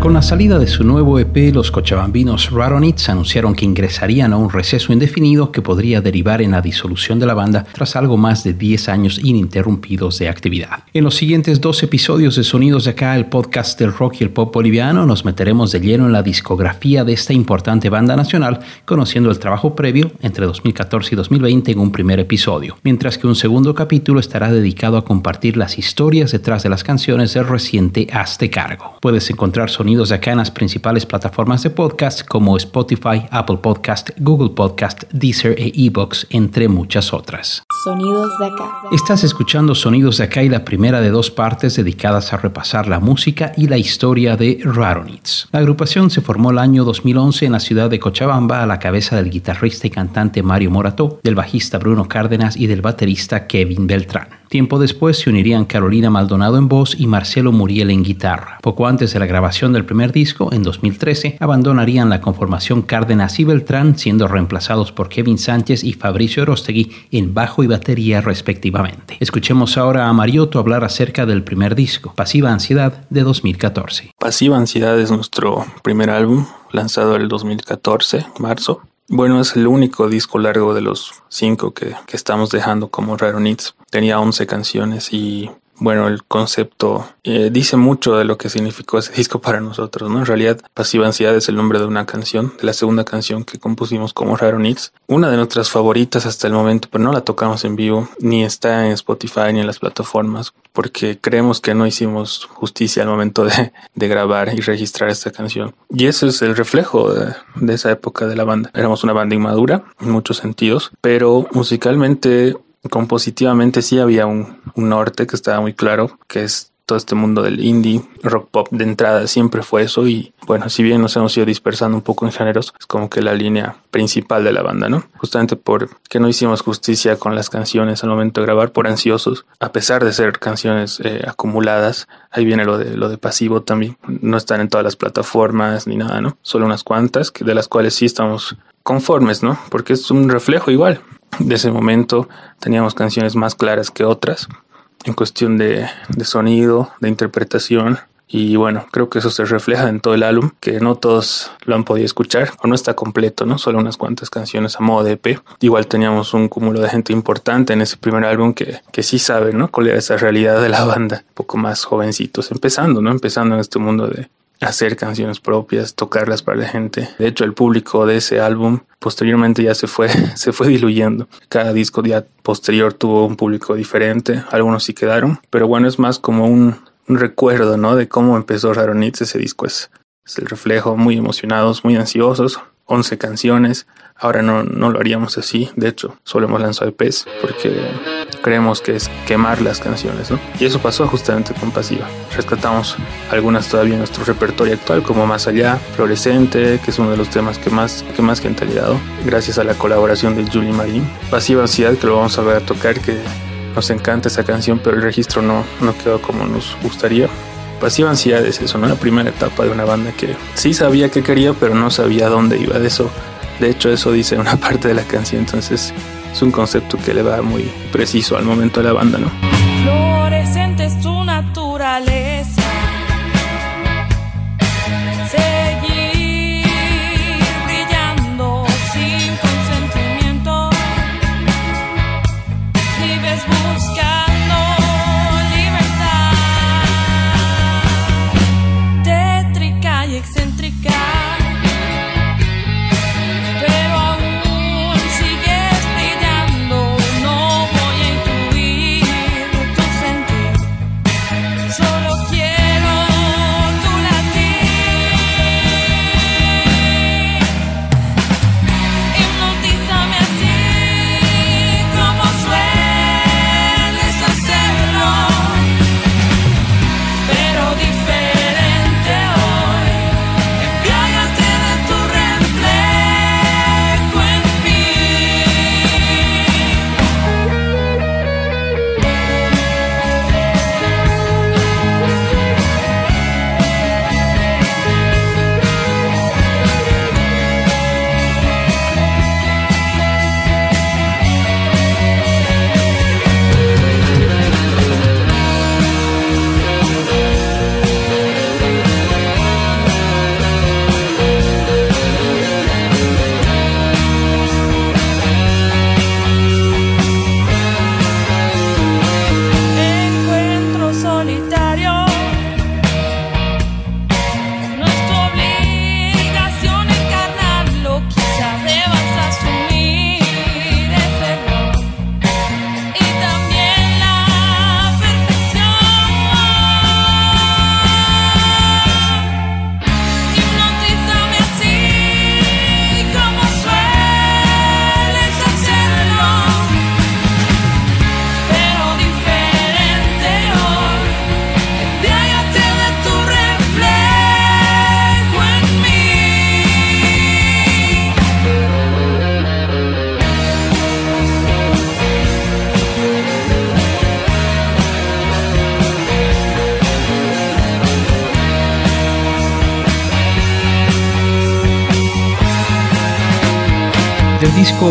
Con la salida de su nuevo EP, los cochabambinos Raronits anunciaron que ingresarían a un receso indefinido que podría derivar en la disolución de la banda tras algo más de 10 años ininterrumpidos de actividad. En los siguientes dos episodios de Sonidos de Acá, el podcast del rock y el pop boliviano, nos meteremos de lleno en la discografía de esta importante banda nacional, conociendo el trabajo previo entre 2014 y 2020 en un primer episodio, mientras que un segundo capítulo estará dedicado a compartir las historias detrás de las canciones del reciente Hazte Cargo. Puedes encontrar sonidos de acá en las principales plataformas de podcast como Spotify, Apple Podcast, Google Podcast, Deezer e Evox, entre muchas otras. Sonidos de acá. Estás escuchando Sonidos de acá y la primera de dos partes dedicadas a repasar la música y la historia de Raronits. La agrupación se formó el año 2011 en la ciudad de Cochabamba a la cabeza del guitarrista y cantante Mario Morató, del bajista Bruno Cárdenas y del baterista Kevin Beltrán. Tiempo después se unirían Carolina Maldonado en voz y Marcelo Muriel en guitarra. Poco antes de la grabación del primer disco, en 2013, abandonarían la conformación Cárdenas y Beltrán, siendo reemplazados por Kevin Sánchez y Fabricio Orostegui en bajo y batería respectivamente. Escuchemos ahora a Mariotto hablar acerca del primer disco, Pasiva Ansiedad, de 2014. Pasiva Ansiedad es nuestro primer álbum, lanzado el 2014, marzo. Bueno, es el único disco largo de los cinco que, que estamos dejando como Raro Needs. Tenía 11 canciones y bueno, el concepto eh, dice mucho de lo que significó ese disco para nosotros, ¿no? En realidad, Pasiva Ansiedad es el nombre de una canción, de la segunda canción que compusimos como Raro Needs. Una de nuestras favoritas hasta el momento, pero no la tocamos en vivo, ni está en Spotify ni en las plataformas, porque creemos que no hicimos justicia al momento de, de grabar y registrar esta canción. Y ese es el reflejo de, de esa época de la banda. Éramos una banda inmadura en muchos sentidos, pero musicalmente compositivamente sí había un, norte que estaba muy claro, que es todo este mundo del indie, rock pop de entrada siempre fue eso y bueno, si bien nos hemos ido dispersando un poco en géneros, es como que la línea principal de la banda, ¿no? Justamente porque no hicimos justicia con las canciones al momento de grabar, por ansiosos, a pesar de ser canciones eh, acumuladas, ahí viene lo de, lo de pasivo también, no están en todas las plataformas ni nada, ¿no? Solo unas cuantas, que de las cuales sí estamos conformes, ¿no? Porque es un reflejo igual de ese momento teníamos canciones más claras que otras en cuestión de, sonido, de interpretación. Y bueno, creo que eso se refleja en todo el álbum, que no todos lo han podido escuchar, o no está completo, ¿no? Solo unas cuantas canciones a modo de EP. Igual teníamos un cúmulo de gente importante en ese primer álbum que, que sí sabe, ¿no? Cuál era esa realidad de la banda. Un poco más jovencitos, empezando, ¿no? Empezando en este mundo de, hacer canciones propias, tocarlas para la gente. De hecho, el público de ese álbum posteriormente ya se fue, se fue diluyendo. Cada disco ya posterior tuvo un público diferente, algunos sí quedaron, pero bueno, es más como un, recuerdo, ¿no? De cómo empezó Raronitz, ese disco es, es el reflejo, muy emocionados, muy ansiosos, 11 canciones, ahora no, no lo haríamos así, de hecho, solo hemos lanzado EPs porque creemos que es quemar las canciones, ¿no? Y eso pasó justamente con Pasiva. Rescatamos algunas todavía en nuestro repertorio actual, como Más Allá, Fluorescente, que es uno de los temas que más, que más gente ha ligado, gracias a la colaboración de Julie Marín. Pasiva Ansiedad, que lo vamos a ver a tocar, que nos encanta esa canción, pero el registro no, no quedó como nos gustaría. Pasiva Ansiedad es eso, ¿no? La primera etapa de una banda que sí sabía que quería, pero no sabía dónde iba. De eso, de hecho, eso dice una parte de la canción, entonces es un concepto que le va muy preciso al momento de la banda, ¿no?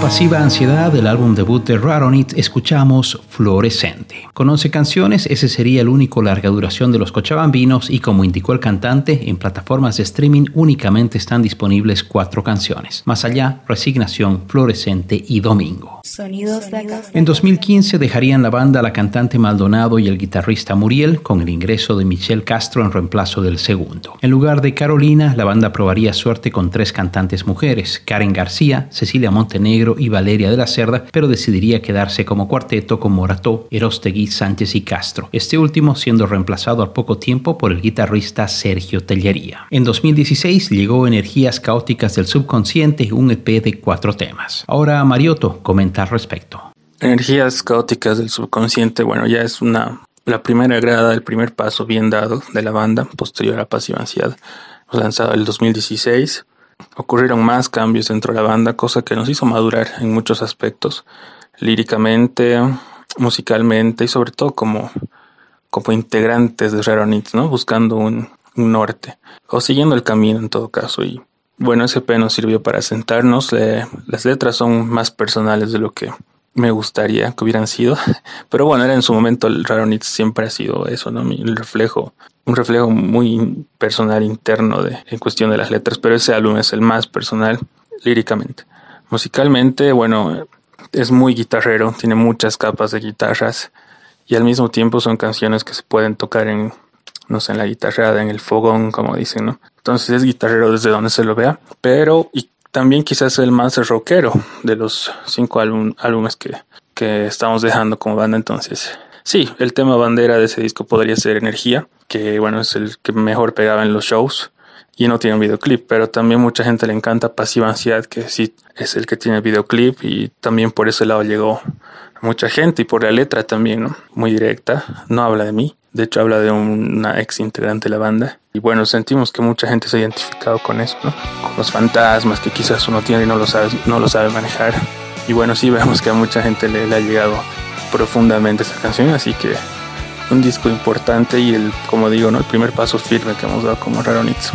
Pasiva Ansiedad, del álbum debut de Raronit, escuchamos Fluorescente. Con 11 canciones, ese sería el único larga duración de los Cochabambinos y como indicó el cantante, en plataformas de streaming únicamente están disponibles cuatro canciones. Más allá, Resignación, Fluorescente y Domingo. Sonidos de. En 2015 dejarían la banda la cantante Maldonado y el guitarrista Muriel con el ingreso de Michelle Castro en reemplazo del segundo. En lugar de Carolina, la banda probaría suerte con tres cantantes mujeres, Karen García, Cecilia Montenegro y Valeria de la Cerda, pero decidiría quedarse como cuarteto con Morató, Erostegui, Sánchez y Castro, este último siendo reemplazado al poco tiempo por el guitarrista Sergio Tellería. En 2016 llegó Energías Caóticas del Subconsciente, un EP de cuatro temas. Ahora Mariotto comenta al respecto. Energías caóticas del subconsciente, bueno, ya es una la primera grada, el primer paso bien dado de la banda, posterior a Pasiva Ansiedad, lanzado el 2016. Ocurrieron más cambios dentro de la banda, cosa que nos hizo madurar en muchos aspectos, líricamente, musicalmente y sobre todo como, como integrantes de Raronit, ¿no? Buscando un, norte o siguiendo el camino en todo caso. Y bueno, ese P nos sirvió para sentarnos. Le- las letras son más personales de lo que me gustaría que hubieran sido. Pero bueno, era en su momento el Raronit siempre ha sido eso, ¿no? El reflejo, un reflejo muy personal interno de, en cuestión de las letras. Pero ese álbum es el más personal líricamente. Musicalmente, bueno, es muy guitarrero, tiene muchas capas de guitarras y al mismo tiempo son canciones que se pueden tocar en, no sé, en la guitarrada, en el fogón, como dicen, ¿no? Entonces es guitarrero desde donde se lo vea, pero y también quizás el más rockero de los cinco álbum- álbumes que, que estamos dejando como banda. Entonces, sí, el tema bandera de ese disco podría ser Energía, que bueno, es el que mejor pegaba en los shows y no tiene un videoclip, pero también mucha gente le encanta Pasiva Ansiedad, que sí es el que tiene el videoclip y también por ese lado llegó mucha gente y por la letra también, ¿no? Muy directa, no habla de mí, de hecho habla de un- una ex integrante de la banda y bueno, sentimos que mucha gente se ha identificado con eso, ¿no? Con los fantasmas que quizás uno tiene y no lo sabe, no lo sabe manejar y bueno, sí vemos que a mucha gente le, le ha llegado profundamente esa canción, así que un disco importante y el, como digo, ¿no? el primer paso firme que hemos dado como Raronitz.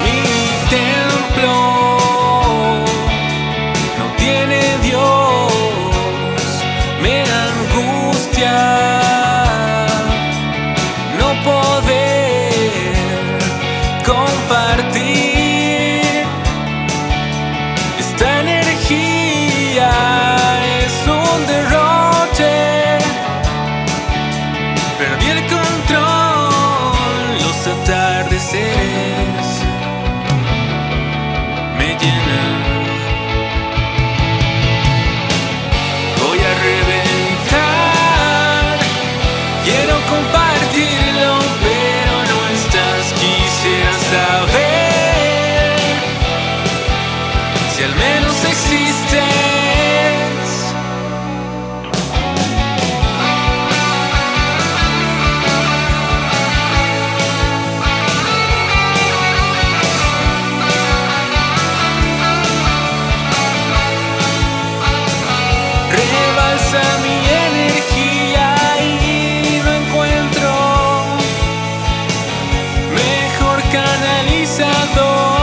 cuando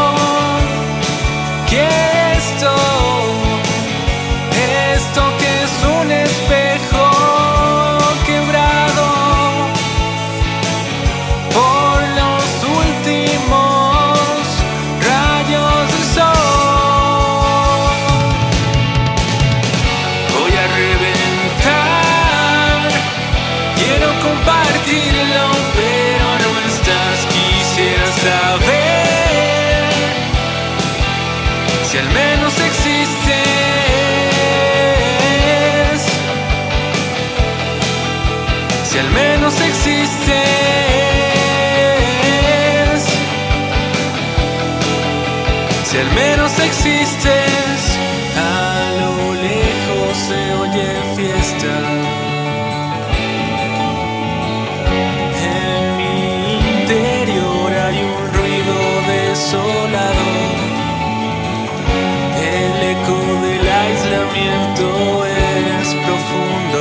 aislamiento es profundo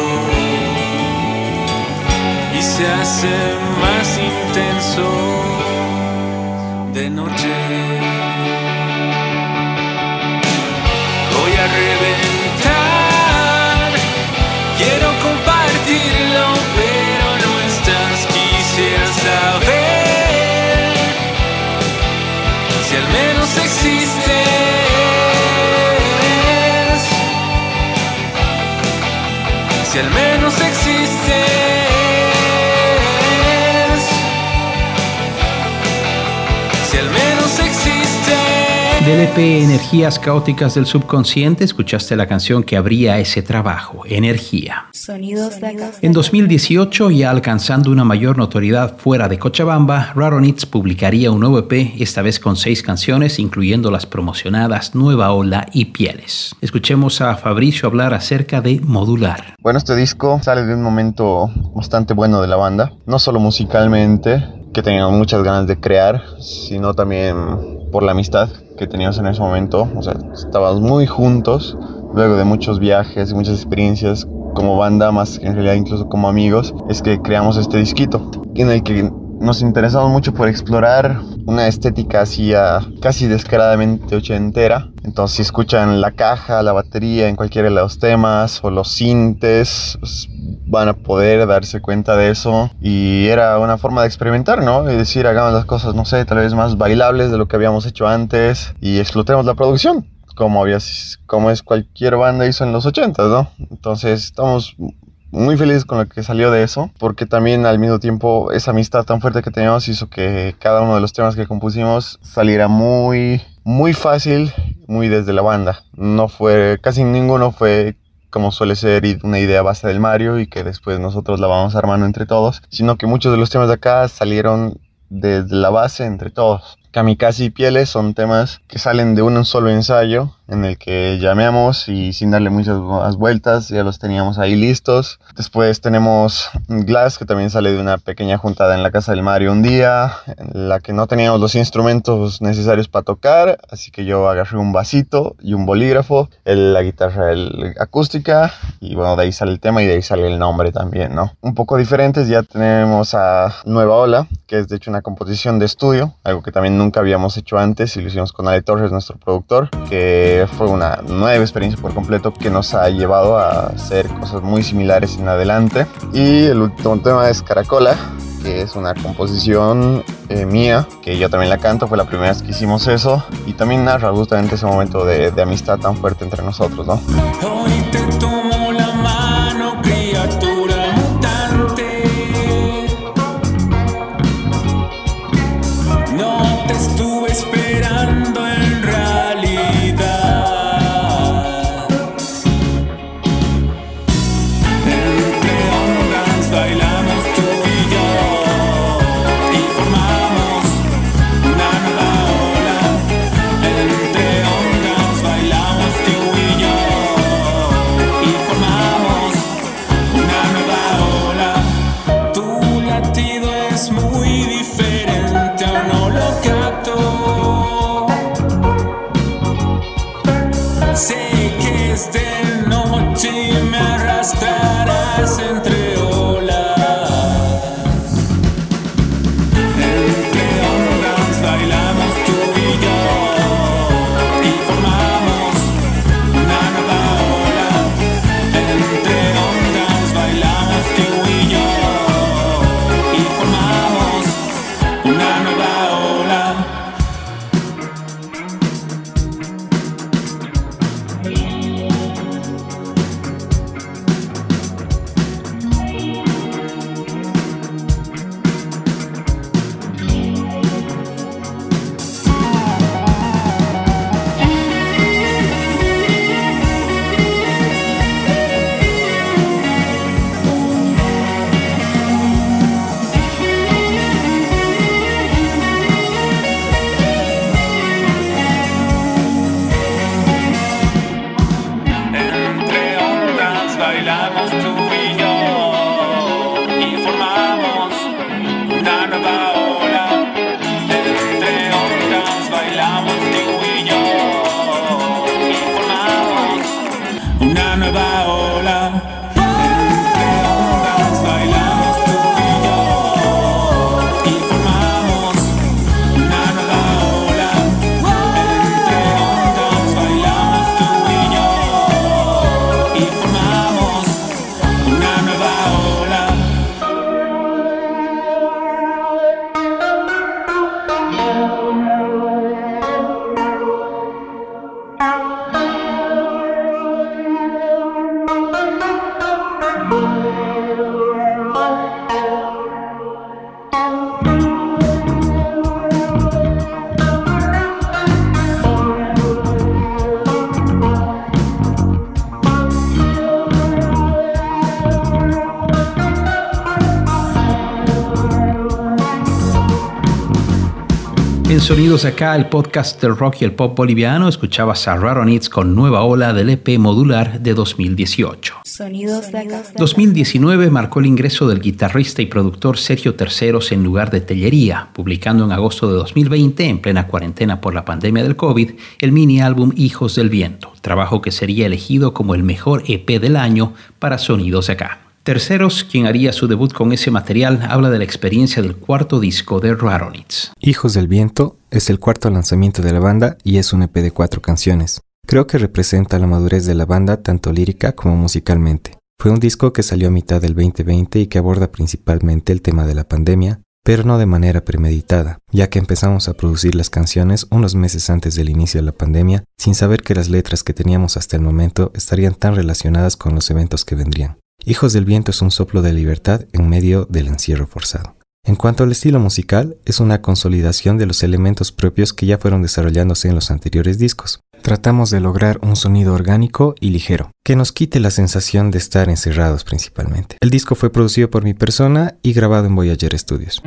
y se hace más intenso de noche. Del EP Energías Caóticas del Subconsciente escuchaste la canción que abría ese trabajo, Energía. Sonidos de acá. En 2018, ya alcanzando una mayor notoriedad fuera de Cochabamba, Raronitz publicaría un nuevo EP, esta vez con seis canciones, incluyendo las promocionadas Nueva Ola y Pieles. Escuchemos a Fabricio hablar acerca de modular. Bueno, este disco sale de un momento bastante bueno de la banda, no solo musicalmente, que teníamos muchas ganas de crear, sino también por la amistad que teníamos en ese momento. O sea, estábamos muy juntos, luego de muchos viajes y muchas experiencias como banda, más en realidad incluso como amigos, es que creamos este disquito, en el que nos interesamos mucho por explorar una estética así ah, casi descaradamente ochentera. Entonces, si escuchan la caja, la batería en cualquiera de los temas o los sintes, pues, van a poder darse cuenta de eso. Y era una forma de experimentar, ¿no? Y decir, hagamos las cosas, no sé, tal vez más bailables de lo que habíamos hecho antes y explotemos la producción. Como, había, como es cualquier banda hizo en los 80, ¿no? Entonces estamos muy feliz con lo que salió de eso, porque también al mismo tiempo esa amistad tan fuerte que teníamos hizo que cada uno de los temas que compusimos saliera muy, muy fácil, muy desde la banda. No fue, casi ninguno fue como suele ser una idea base del Mario y que después nosotros la vamos armando entre todos, sino que muchos de los temas de acá salieron desde la base entre todos. Kamikaze y Pieles son temas que salen de un solo ensayo en el que llameamos y sin darle muchas más vueltas ya los teníamos ahí listos. Después tenemos Glass que también sale de una pequeña juntada en la casa del Mario un día en la que no teníamos los instrumentos necesarios para tocar, así que yo agarré un vasito y un bolígrafo, el, la guitarra el, acústica y bueno, de ahí sale el tema y de ahí sale el nombre también, ¿no? Un poco diferentes ya tenemos a Nueva Ola, que es de hecho una composición de estudio, algo que también nunca habíamos hecho antes y lo hicimos con Ale Torres, nuestro productor, que fue una nueva experiencia por completo que nos ha llevado a hacer cosas muy similares en adelante. Y el último tema es Caracola, que es una composición eh, mía, que yo también la canto, fue la primera vez que hicimos eso, y también narra justamente ese momento de, de amistad tan fuerte entre nosotros, ¿no? Sonidos Acá, el podcast del rock y el pop boliviano, escuchabas a Raronits con Nueva Ola del EP modular de 2018. Sonidos de acá. 2019 marcó el ingreso del guitarrista y productor Sergio Terceros en lugar de Tellería, publicando en agosto de 2020, en plena cuarentena por la pandemia del COVID, el mini álbum Hijos del Viento, trabajo que sería elegido como el mejor EP del año para Sonidos Acá. Terceros, quien haría su debut con ese material, habla de la experiencia del cuarto disco de Raronits. Hijos del Viento es el cuarto lanzamiento de la banda y es un EP de cuatro canciones. Creo que representa la madurez de la banda tanto lírica como musicalmente. Fue un disco que salió a mitad del 2020 y que aborda principalmente el tema de la pandemia, pero no de manera premeditada, ya que empezamos a producir las canciones unos meses antes del inicio de la pandemia, sin saber que las letras que teníamos hasta el momento estarían tan relacionadas con los eventos que vendrían. Hijos del Viento es un soplo de libertad en medio del encierro forzado. En cuanto al estilo musical, es una consolidación de los elementos propios que ya fueron desarrollándose en los anteriores discos. Tratamos de lograr un sonido orgánico y ligero, que nos quite la sensación de estar encerrados principalmente. El disco fue producido por mi persona y grabado en Voyager Studios.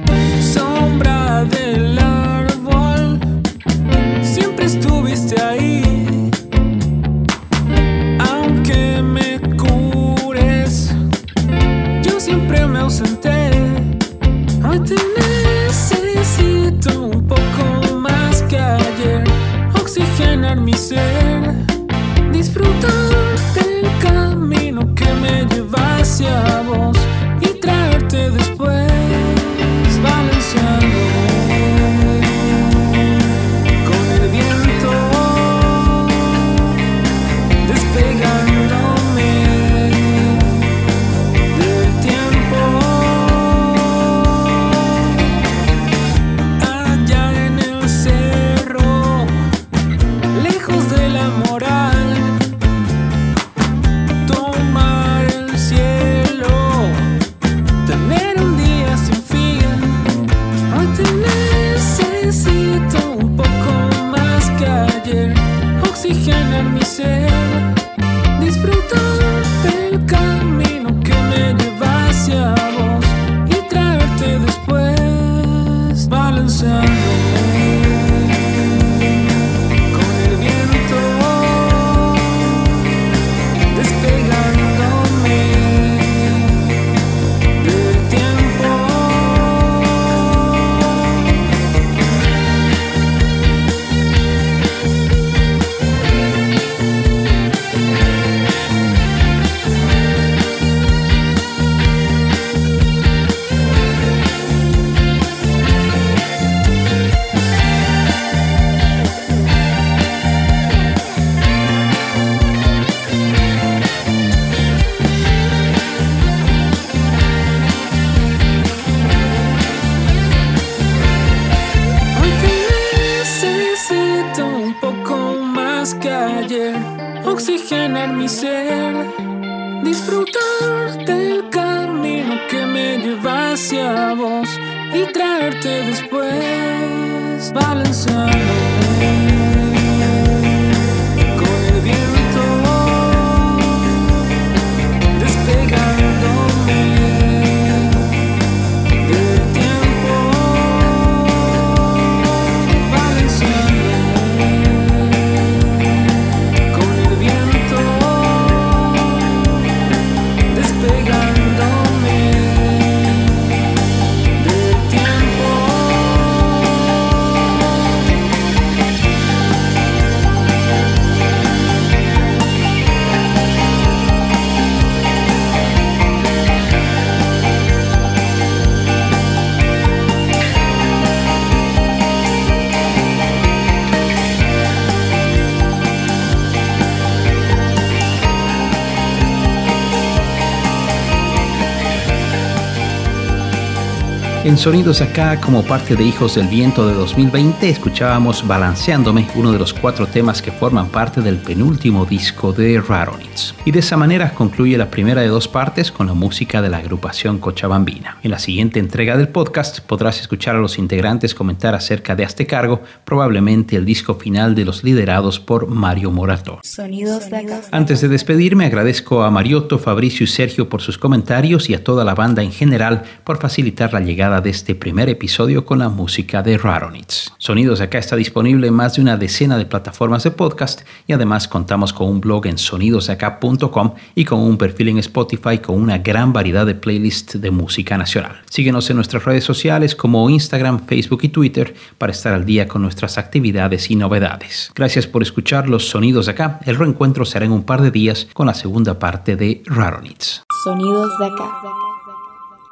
Mi ser, disfrutar del camino que me lleva hacia vos y traerte después, balanceando En Sonidos Acá, como parte de Hijos del Viento de 2020, escuchábamos Balanceándome, uno de los cuatro temas que forman parte del penúltimo disco de Raronits. Y de esa manera concluye la primera de dos partes con la música de la agrupación Cochabambina. En la siguiente entrega del podcast podrás escuchar a los integrantes comentar acerca de este cargo, probablemente el disco final de los liderados por Mario Morato. Sonidos de acá. Antes de despedirme, agradezco a Mariotto, Fabricio y Sergio por sus comentarios y a toda la banda en general por facilitar la llegada de este primer episodio con la música de Raronits. Sonidos de acá está disponible en más de una decena de plataformas de podcast y además contamos con un blog en sonidosacá.com y con un perfil en Spotify con una gran variedad de playlists de música nacional. Síguenos en nuestras redes sociales como Instagram, Facebook y Twitter para estar al día con nuestras actividades y novedades. Gracias por escuchar los sonidos de acá. El reencuentro será en un par de días con la segunda parte de Raronits. Sonidos de acá.